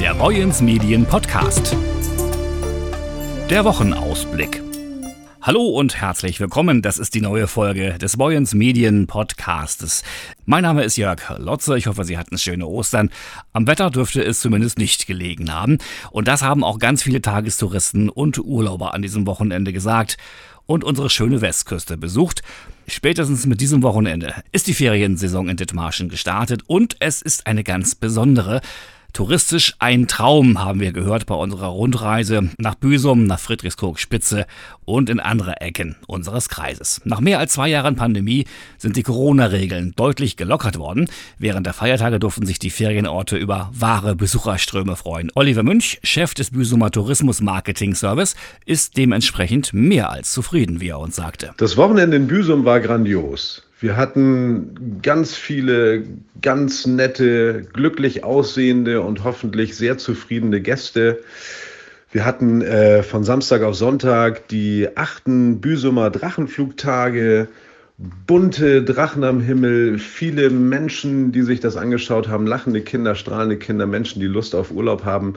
der Boyens Medien Podcast. Der Wochenausblick. Hallo und herzlich willkommen. Das ist die neue Folge des Boyens Medien Podcastes. Mein Name ist Jörg Lotze. Ich hoffe, Sie hatten schöne Ostern. Am Wetter dürfte es zumindest nicht gelegen haben. Und das haben auch ganz viele Tagestouristen und Urlauber an diesem Wochenende gesagt und unsere schöne Westküste besucht. Spätestens mit diesem Wochenende ist die Feriensaison in Dithmarschen gestartet und es ist eine ganz besondere. Touristisch ein Traum, haben wir gehört bei unserer Rundreise nach Büsum, nach Friedrichskoog Spitze und in andere Ecken unseres Kreises. Nach mehr als zwei Jahren Pandemie sind die Corona-Regeln deutlich gelockert worden. Während der Feiertage durften sich die Ferienorte über wahre Besucherströme freuen. Oliver Münch, Chef des Büsumer Tourismus Marketing Service, ist dementsprechend mehr als zufrieden, wie er uns sagte. Das Wochenende in Büsum war grandios. Wir hatten ganz viele ganz nette, glücklich aussehende und hoffentlich sehr zufriedene Gäste. Wir hatten äh, von Samstag auf Sonntag die achten Büsumer Drachenflugtage, bunte Drachen am Himmel, viele Menschen, die sich das angeschaut haben, lachende Kinder, strahlende Kinder, Menschen, die Lust auf Urlaub haben.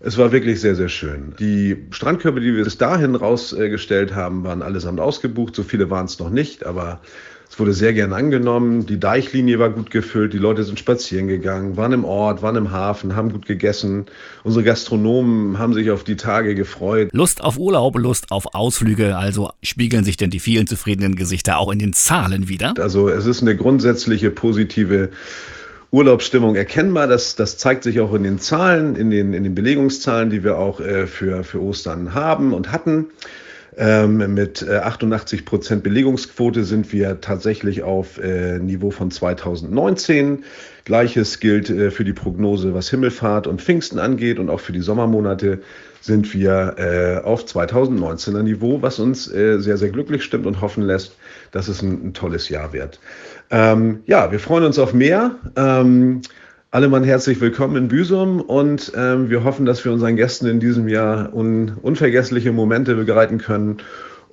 Es war wirklich sehr, sehr schön. Die Strandkörbe, die wir bis dahin rausgestellt haben, waren allesamt ausgebucht. So viele waren es noch nicht, aber es wurde sehr gern angenommen. Die Deichlinie war gut gefüllt. Die Leute sind spazieren gegangen, waren im Ort, waren im Hafen, haben gut gegessen. Unsere Gastronomen haben sich auf die Tage gefreut. Lust auf Urlaub, Lust auf Ausflüge. Also spiegeln sich denn die vielen zufriedenen Gesichter auch in den Zahlen wieder? Also es ist eine grundsätzliche positive Urlaubsstimmung erkennbar. Das, das zeigt sich auch in den Zahlen, in den, in den Belegungszahlen, die wir auch äh, für, für Ostern haben und hatten. Ähm, mit 88 äh, Prozent Belegungsquote sind wir tatsächlich auf äh, Niveau von 2019. Gleiches gilt äh, für die Prognose, was Himmelfahrt und Pfingsten angeht und auch für die Sommermonate sind wir äh, auf 2019er Niveau, was uns äh, sehr, sehr glücklich stimmt und hoffen lässt, dass es ein, ein tolles Jahr wird. Ähm, ja, wir freuen uns auf mehr. Ähm, alle Mann herzlich willkommen in Büsum und ähm, wir hoffen, dass wir unseren Gästen in diesem Jahr un unvergessliche Momente begleiten können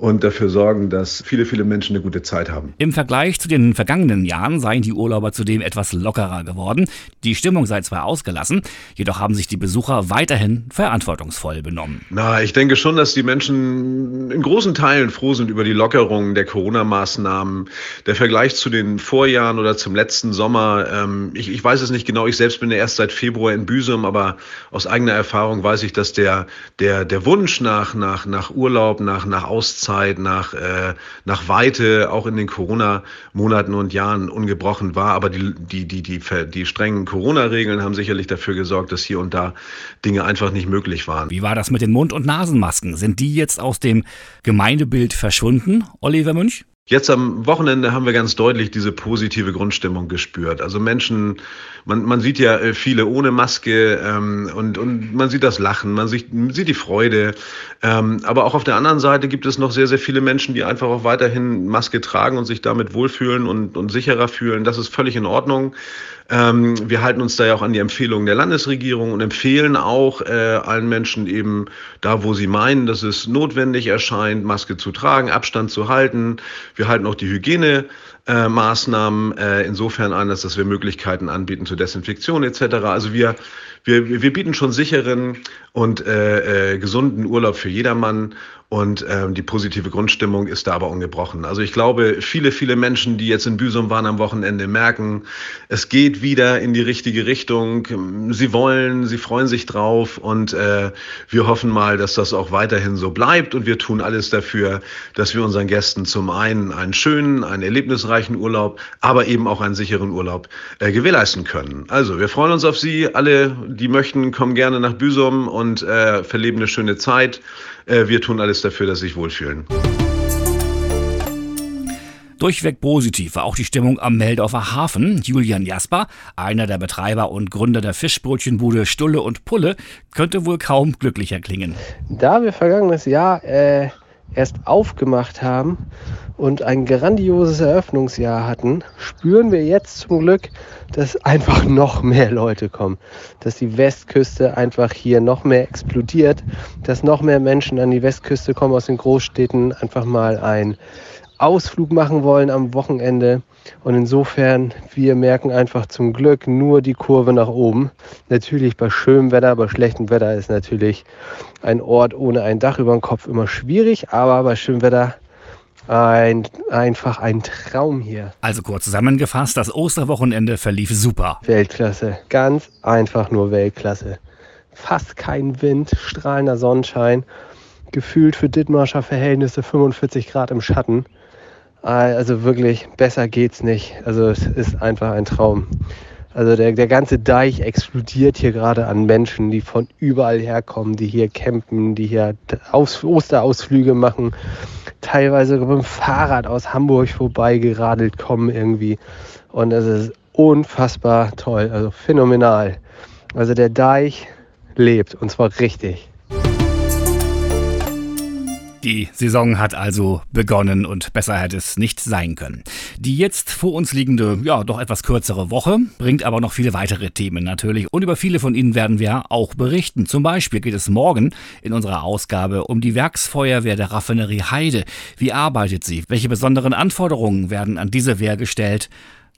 und dafür sorgen, dass viele, viele Menschen eine gute Zeit haben. Im Vergleich zu den vergangenen Jahren seien die Urlauber zudem etwas lockerer geworden. Die Stimmung sei zwar ausgelassen, jedoch haben sich die Besucher weiterhin verantwortungsvoll benommen. Na, ich denke schon, dass die Menschen in großen Teilen froh sind über die Lockerung der Corona-Maßnahmen. Der Vergleich zu den Vorjahren oder zum letzten Sommer, ähm, ich, ich weiß es nicht genau, ich selbst bin ja erst seit Februar in Büsum, aber aus eigener Erfahrung weiß ich, dass der, der, der Wunsch nach, nach, nach Urlaub, nach, nach Auszeit, Zeit, nach, äh, nach Weite, auch in den Corona-Monaten und Jahren ungebrochen war. Aber die, die, die, die, die strengen Corona-Regeln haben sicherlich dafür gesorgt, dass hier und da Dinge einfach nicht möglich waren. Wie war das mit den Mund- und Nasenmasken? Sind die jetzt aus dem Gemeindebild verschwunden, Oliver Münch? Jetzt am Wochenende haben wir ganz deutlich diese positive Grundstimmung gespürt. Also Menschen, man, man sieht ja äh, viele ohne Maske ähm, und, und man sieht das Lachen, man sieht, sieht die Freude. Ähm, aber auch auf der anderen Seite gibt es noch sehr, sehr viele Menschen, die einfach auch weiterhin Maske tragen und sich damit wohlfühlen und, und sicherer fühlen. Das ist völlig in Ordnung. Ähm, wir halten uns da ja auch an die Empfehlungen der Landesregierung und empfehlen auch äh, allen Menschen eben da, wo sie meinen, dass es notwendig erscheint, Maske zu tragen, Abstand zu halten. Wir halten auch die Hygienemaßnahmen äh, insofern ein, dass wir Möglichkeiten anbieten zur Desinfektion etc. Also wir, wir, wir bieten schon sicheren und äh, äh, gesunden Urlaub für jedermann und ähm, die positive Grundstimmung ist da aber ungebrochen. Also ich glaube, viele, viele Menschen, die jetzt in Büsum waren am Wochenende, merken, es geht wieder in die richtige Richtung. Sie wollen, sie freuen sich drauf und äh, wir hoffen mal, dass das auch weiterhin so bleibt und wir tun alles dafür, dass wir unseren Gästen zum einen einen schönen, einen erlebnisreichen Urlaub, aber eben auch einen sicheren Urlaub äh, gewährleisten können. Also wir freuen uns auf Sie. Alle, die möchten, kommen gerne nach Büsum und äh, verleben eine schöne Zeit. Äh, wir tun alles dafür, dass sie sich wohlfühlen. Durchweg positiv war auch die Stimmung am Meldorfer Hafen. Julian Jasper, einer der Betreiber und Gründer der Fischbrötchenbude Stulle und Pulle, könnte wohl kaum glücklicher klingen. Da wir vergangenes Jahr äh, erst aufgemacht haben und ein grandioses Eröffnungsjahr hatten, spüren wir jetzt zum Glück, dass einfach noch mehr Leute kommen, dass die Westküste einfach hier noch mehr explodiert, dass noch mehr Menschen an die Westküste kommen aus den Großstädten, einfach mal ein Ausflug machen wollen am Wochenende. Und insofern, wir merken einfach zum Glück nur die Kurve nach oben. Natürlich bei schönem Wetter, bei schlechtem Wetter ist natürlich ein Ort ohne ein Dach über dem Kopf immer schwierig, aber bei schönem Wetter ein, einfach ein Traum hier. Also kurz zusammengefasst, das Osterwochenende verlief super. Weltklasse, ganz einfach nur Weltklasse. Fast kein Wind, strahlender Sonnenschein, gefühlt für Dithmarscher Verhältnisse 45 Grad im Schatten. Also wirklich, besser geht's nicht. Also es ist einfach ein Traum. Also der, der ganze Deich explodiert hier gerade an Menschen, die von überall herkommen, die hier campen, die hier Aus Osterausflüge machen, teilweise mit dem Fahrrad aus Hamburg vorbei geradelt kommen irgendwie. Und es ist unfassbar toll, also phänomenal. Also der Deich lebt und zwar richtig. Die Saison hat also begonnen und besser hätte es nicht sein können. Die jetzt vor uns liegende, ja, doch etwas kürzere Woche bringt aber noch viele weitere Themen natürlich und über viele von ihnen werden wir auch berichten. Zum Beispiel geht es morgen in unserer Ausgabe um die Werksfeuerwehr der Raffinerie Heide. Wie arbeitet sie? Welche besonderen Anforderungen werden an diese Wehr gestellt?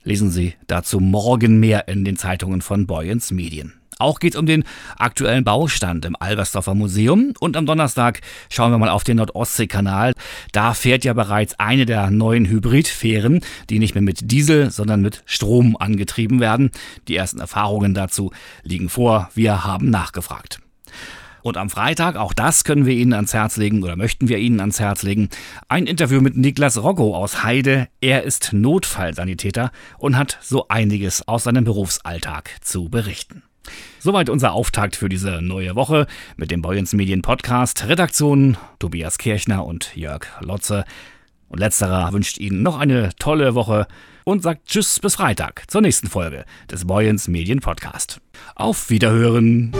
Lesen Sie dazu morgen mehr in den Zeitungen von Boyens Medien. Auch geht es um den aktuellen Baustand im Albersdorfer Museum. Und am Donnerstag schauen wir mal auf den Nordostseekanal. Da fährt ja bereits eine der neuen Hybridfähren, die nicht mehr mit Diesel, sondern mit Strom angetrieben werden. Die ersten Erfahrungen dazu liegen vor. Wir haben nachgefragt. Und am Freitag, auch das können wir Ihnen ans Herz legen oder möchten wir Ihnen ans Herz legen, ein Interview mit Niklas Roggo aus Heide. Er ist Notfallsanitäter und hat so einiges aus seinem Berufsalltag zu berichten. Soweit unser Auftakt für diese neue Woche mit dem Boyens Medien Podcast. Redaktion Tobias Kirchner und Jörg Lotze. Und letzterer wünscht Ihnen noch eine tolle Woche und sagt Tschüss bis Freitag zur nächsten Folge des Boyens Medien Podcast. Auf Wiederhören!